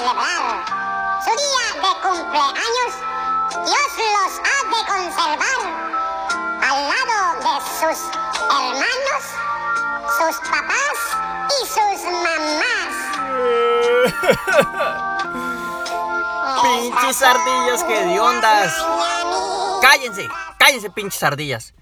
celebrar su día de cumpleaños, Dios los ha de conservar al lado de sus hermanos, sus papás y sus mamás. Pinches ardillas que de ondas. Cállense, cállense, pinches ardillas.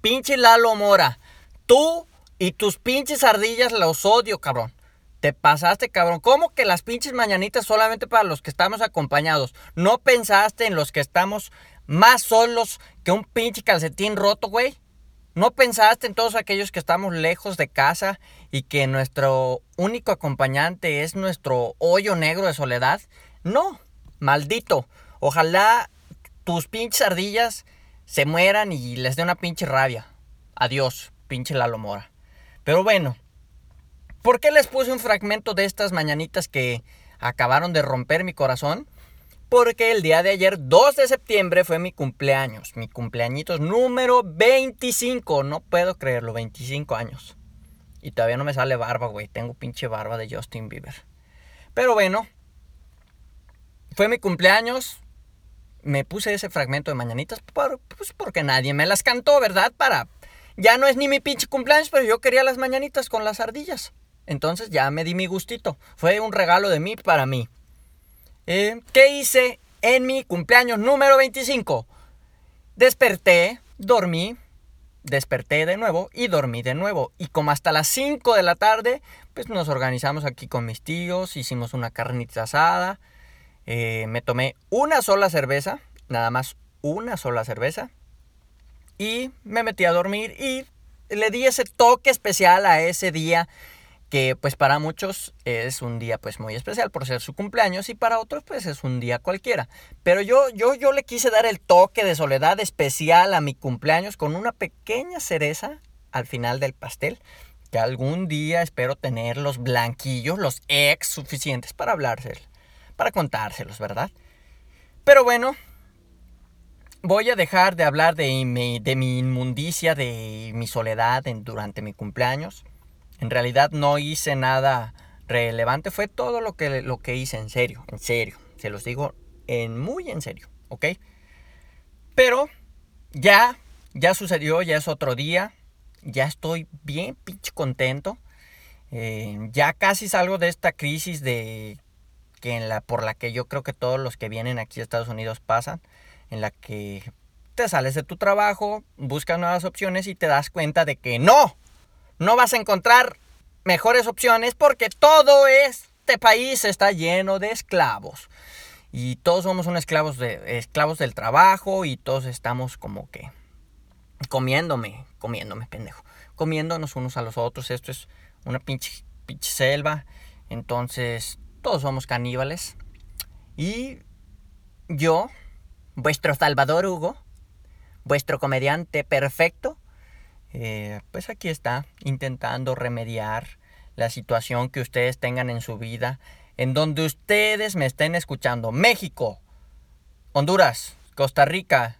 Pinche Lalo Mora. Tú y tus pinches ardillas los odio, cabrón. Te pasaste, cabrón. ¿Cómo que las pinches mañanitas solamente para los que estamos acompañados? ¿No pensaste en los que estamos más solos que un pinche calcetín roto, güey? ¿No pensaste en todos aquellos que estamos lejos de casa y que nuestro único acompañante es nuestro hoyo negro de soledad? No, maldito. Ojalá tus pinches ardillas se mueran y les dé una pinche rabia. Adiós, pinche Lalo Mora. Pero bueno, ¿Por qué les puse un fragmento de estas mañanitas que acabaron de romper mi corazón? Porque el día de ayer, 2 de septiembre, fue mi cumpleaños. Mi cumpleañitos número 25. No puedo creerlo, 25 años. Y todavía no me sale barba, güey. Tengo pinche barba de Justin Bieber. Pero bueno, fue mi cumpleaños. Me puse ese fragmento de mañanitas pues porque nadie me las cantó, ¿verdad? Para... Ya no es ni mi pinche cumpleaños, pero yo quería las mañanitas con las ardillas. Entonces ya me di mi gustito. Fue un regalo de mí para mí. Eh, ¿Qué hice en mi cumpleaños número 25? Desperté, dormí, desperté de nuevo y dormí de nuevo. Y como hasta las 5 de la tarde, pues nos organizamos aquí con mis tíos, hicimos una carnita asada, eh, me tomé una sola cerveza, nada más una sola cerveza, y me metí a dormir y le di ese toque especial a ese día que pues para muchos es un día pues muy especial por ser su cumpleaños y para otros pues es un día cualquiera. Pero yo, yo, yo le quise dar el toque de soledad especial a mi cumpleaños con una pequeña cereza al final del pastel, que algún día espero tener los blanquillos, los ex suficientes para hablárselos, para contárselos, ¿verdad? Pero bueno, voy a dejar de hablar de mi, de mi inmundicia, de mi soledad durante mi cumpleaños en realidad no hice nada relevante, fue todo lo que, lo que hice en serio, en serio. Se los digo en muy en serio, ¿ok? Pero ya, ya sucedió, ya es otro día, ya estoy bien pinche contento. Eh, ya casi salgo de esta crisis de que en la por la que yo creo que todos los que vienen aquí a Estados Unidos pasan, en la que te sales de tu trabajo, buscas nuevas opciones y te das cuenta de que no, no vas a encontrar mejores opciones porque todo este país está lleno de esclavos. Y todos somos unos esclavos, de, esclavos del trabajo y todos estamos como que comiéndome, comiéndome, pendejo. Comiéndonos unos a los otros. Esto es una pinche, pinche selva. Entonces, todos somos caníbales. Y yo, vuestro Salvador Hugo, vuestro comediante perfecto, eh, pues aquí está, intentando remediar la situación que ustedes tengan en su vida, en donde ustedes me estén escuchando. México, Honduras, Costa Rica.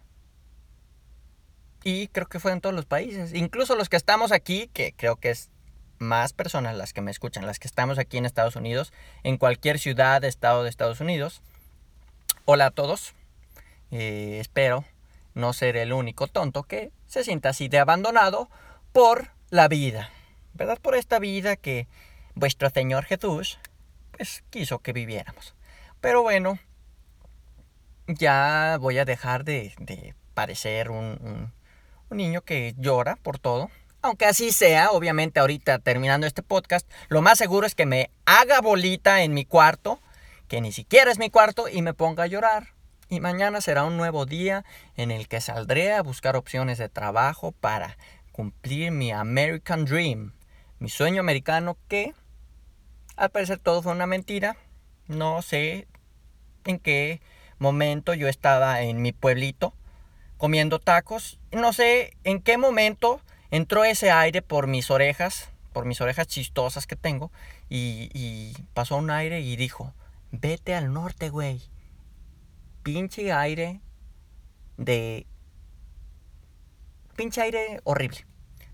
Y creo que fue en todos los países. Incluso los que estamos aquí, que creo que es más personas las que me escuchan, las que estamos aquí en Estados Unidos, en cualquier ciudad, estado de Estados Unidos. Hola a todos. Eh, espero no ser el único tonto que se sienta así de abandonado por la vida, ¿verdad? Por esta vida que vuestro Señor Jesús, pues quiso que viviéramos. Pero bueno, ya voy a dejar de, de parecer un, un niño que llora por todo. Aunque así sea, obviamente ahorita terminando este podcast, lo más seguro es que me haga bolita en mi cuarto, que ni siquiera es mi cuarto, y me ponga a llorar y mañana será un nuevo día en el que saldré a buscar opciones de trabajo para cumplir mi American Dream, mi sueño americano que al parecer todo fue una mentira. No sé en qué momento yo estaba en mi pueblito comiendo tacos. No sé en qué momento entró ese aire por mis orejas, por mis orejas chistosas que tengo, y, y pasó un aire y dijo, vete al norte, güey pinche aire de... pinche aire horrible.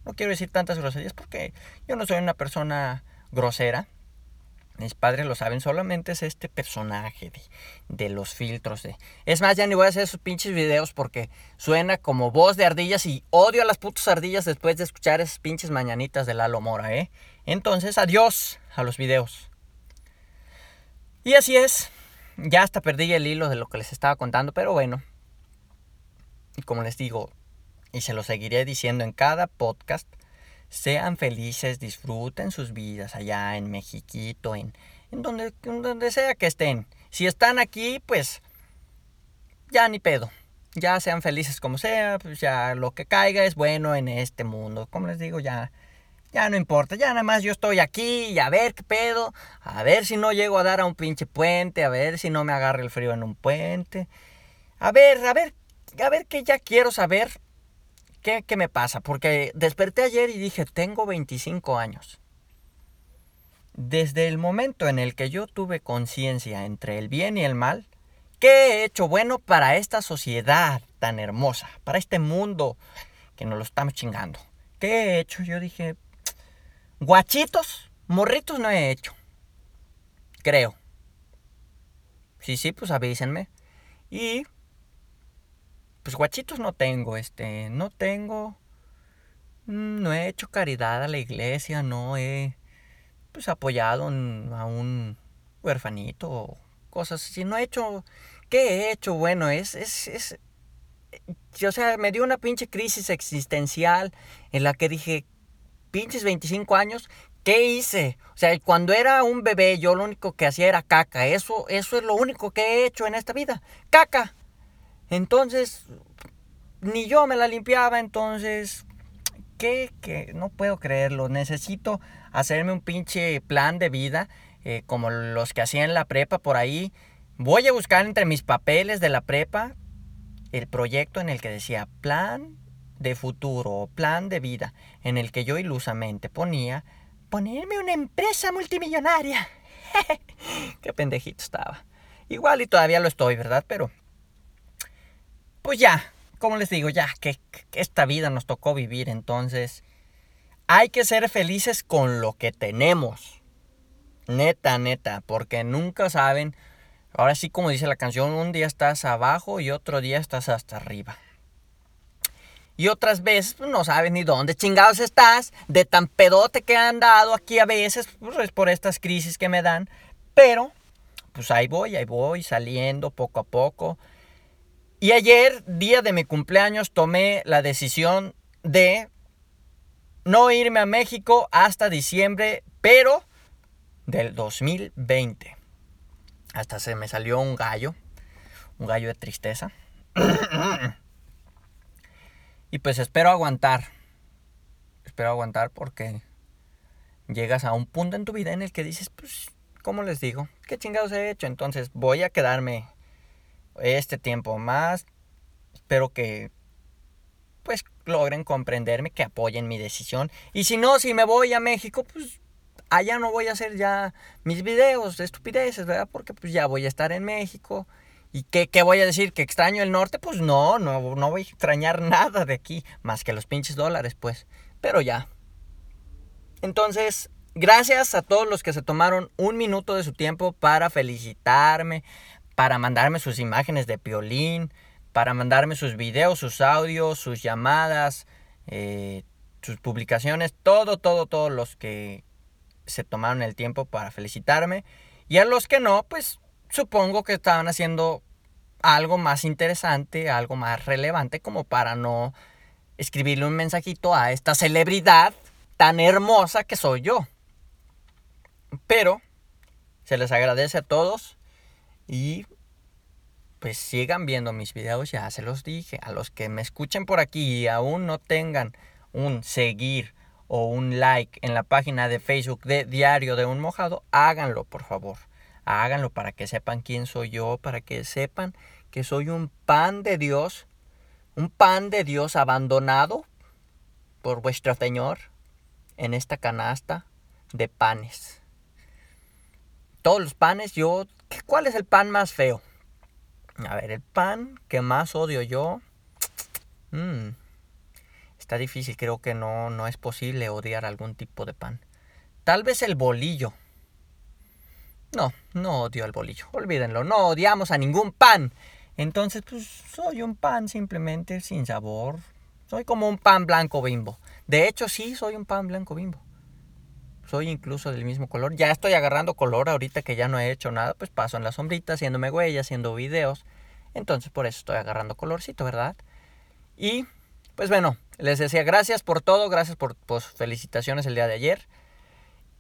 No quiero decir tantas groserías porque yo no soy una persona grosera. Mis padres lo saben, solamente es este personaje de, de, los filtros. De... Es más, ya ni voy a hacer esos pinches videos porque suena como voz de ardillas y odio a las putas ardillas después de escuchar esas pinches mañanitas de Lalo Mora, ¿eh? Entonces, adiós a los videos. Y así es. Ya hasta perdí el hilo de lo que les estaba contando, pero bueno. Y como les digo, y se lo seguiré diciendo en cada podcast, sean felices, disfruten sus vidas allá en Mexiquito, en, en, donde, en donde sea que estén. Si están aquí, pues ya ni pedo. Ya sean felices como sea, pues ya lo que caiga es bueno en este mundo. Como les digo, ya, ya no importa. Ya nada más yo estoy aquí y a ver qué pedo. A ver si no llego a dar a un pinche puente. A ver si no me agarre el frío en un puente. A ver, a ver, a ver que ya quiero saber ¿Qué, me pasa? Porque desperté ayer y dije, tengo 25 años. Desde el momento en el que yo tuve conciencia entre el bien y el mal, ¿qué he hecho bueno para esta sociedad tan hermosa? Para este mundo que nos lo estamos chingando. ¿Qué he hecho? Yo dije, guachitos, morritos no he hecho. Creo. Sí, sí, pues avísenme. Y pues guachitos no tengo, este, no tengo, mm, no he hecho caridad a la iglesia, no he, pues apoyado a un huerfanito o cosas así, no he hecho, ¿qué he hecho? Bueno, es, es, es, o sea, me dio una pinche crisis existencial en la que dije, pinches 25 años, ¿Qué hice? O sea, cuando era un bebé yo lo único que hacía era caca. Eso, eso es lo único que he hecho en esta vida. Caca. Entonces, ni yo me la limpiaba, entonces, ¿qué? que No puedo creerlo. Necesito hacerme un pinche plan de vida, eh, como los que hacía en la prepa por ahí. Voy a buscar entre mis papeles de la prepa el proyecto en el que decía plan de futuro plan de vida, en el que yo ilusamente ponía ponerme una empresa multimillonaria. Qué pendejito estaba. Igual y todavía lo estoy, ¿verdad? Pero pues ya, como les digo, ya que, esta vida nos tocó vivir, entonces hay que ser felices con lo que tenemos. Neta, neta, porque nunca saben. Ahora sí, como dice la canción, un día estás abajo y otro día estás hasta arriba. Y otras veces pues, no sabes ni dónde chingados estás, de tan pedote que han dado aquí a veces, pues por estas crisis que me dan. Pero, pues ahí voy, ahí voy, saliendo poco a poco. Y ayer, día de mi cumpleaños, tomé la decisión de no irme a México hasta diciembre, pero del 2020. Hasta se me salió un gallo, un gallo de tristeza. y pues espero aguantar. Espero aguantar porque llegas a un punto en tu vida en el que dices, pues, ¿cómo les digo? ¿Qué chingados he hecho? Entonces voy a quedarme este tiempo más. Espero que pues logren comprenderme, que apoyen mi decisión. Y si no, si me voy a México, pues allá no voy a hacer ya mis videos de estupideces, ¿verdad? Porque pues ya voy a estar en México. ¿Y qué, qué, voy a decir? ¿Que extraño el norte? Pues no, no, no voy a extrañar nada de aquí, más que los pinches dólares, pues. Pero ya. Entonces, gracias a todos los que se tomaron un minuto de su tiempo para felicitarme, para mandarme sus imágenes de piolín, para mandarme sus videos, sus audios, sus llamadas, eh, sus publicaciones, todo, todo, todos los que se tomaron el tiempo para felicitarme. Y a los que no, pues supongo que estaban haciendo algo más interesante, algo más relevante, como para no escribirle un mensajito a esta celebridad tan hermosa que soy yo. Pero se les agradece a todos y pues sigan viendo mis videos, ya se los dije. A los que me escuchen por aquí y aún no tengan un seguir o un like en la página de Facebook de Diario de un Mojado, háganlo por favor. Háganlo para que sepan quién soy yo, para que sepan que soy un pan de Dios, un pan de Dios abandonado por vuestro Señor en esta canasta de panes. Todos los panes, yo ¿Cuál es el pan más feo? A ver, el pan que más odio yo. Mm, está difícil, creo que no, no es posible odiar algún tipo de pan. Tal vez el bolillo. No, no odio el bolillo, olvídenlo, no odiamos a ningún pan. Entonces, pues soy un pan simplemente sin sabor. Soy como un pan blanco bimbo. De hecho, sí, soy un pan blanco bimbo. Soy incluso del mismo color. Ya estoy agarrando color ahorita que ya no he hecho nada, pues paso en la sombrita, haciéndome huellas, haciendo videos. Entonces, por eso estoy agarrando colorcito, ¿verdad? Y, pues bueno, les decía gracias por todo, gracias por pues, felicitaciones el día de ayer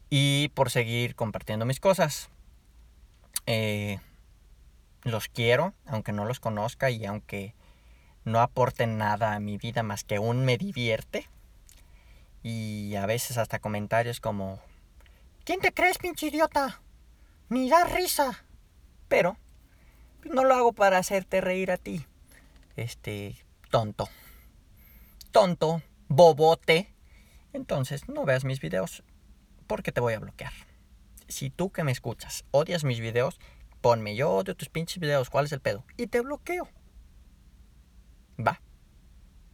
y por seguir compartiendo mis cosas. Eh, los quiero, aunque no los conozca y aunque no aporten nada a mi vida más que un me divierte. Y a veces hasta comentarios como, ¿quién te crees, pinche idiota? Ni da risa. Pero no lo hago para hacerte reír a ti. Este, tonto. Tonto, bobote. Entonces, no veas mis videos porque te voy a bloquear. Si tú que me escuchas odias mis videos, ponme yo odio tus pinches videos, ¿cuál es el pedo? Y te bloqueo. Va.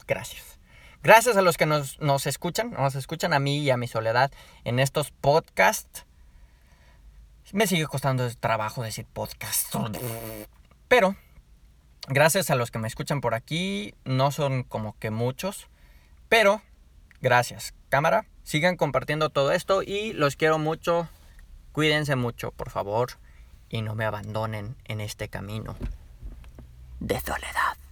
Gracias. Gracias a los que nos, nos escuchan, nos escuchan a mí y a mi soledad en estos podcasts. Me sigue costando trabajo decir podcast. Pero, gracias a los que me escuchan por aquí, no son como que muchos, pero gracias. Cámara, sigan compartiendo todo esto y los quiero mucho. Cuídense mucho, por favor, y no me abandonen en este camino de soledad.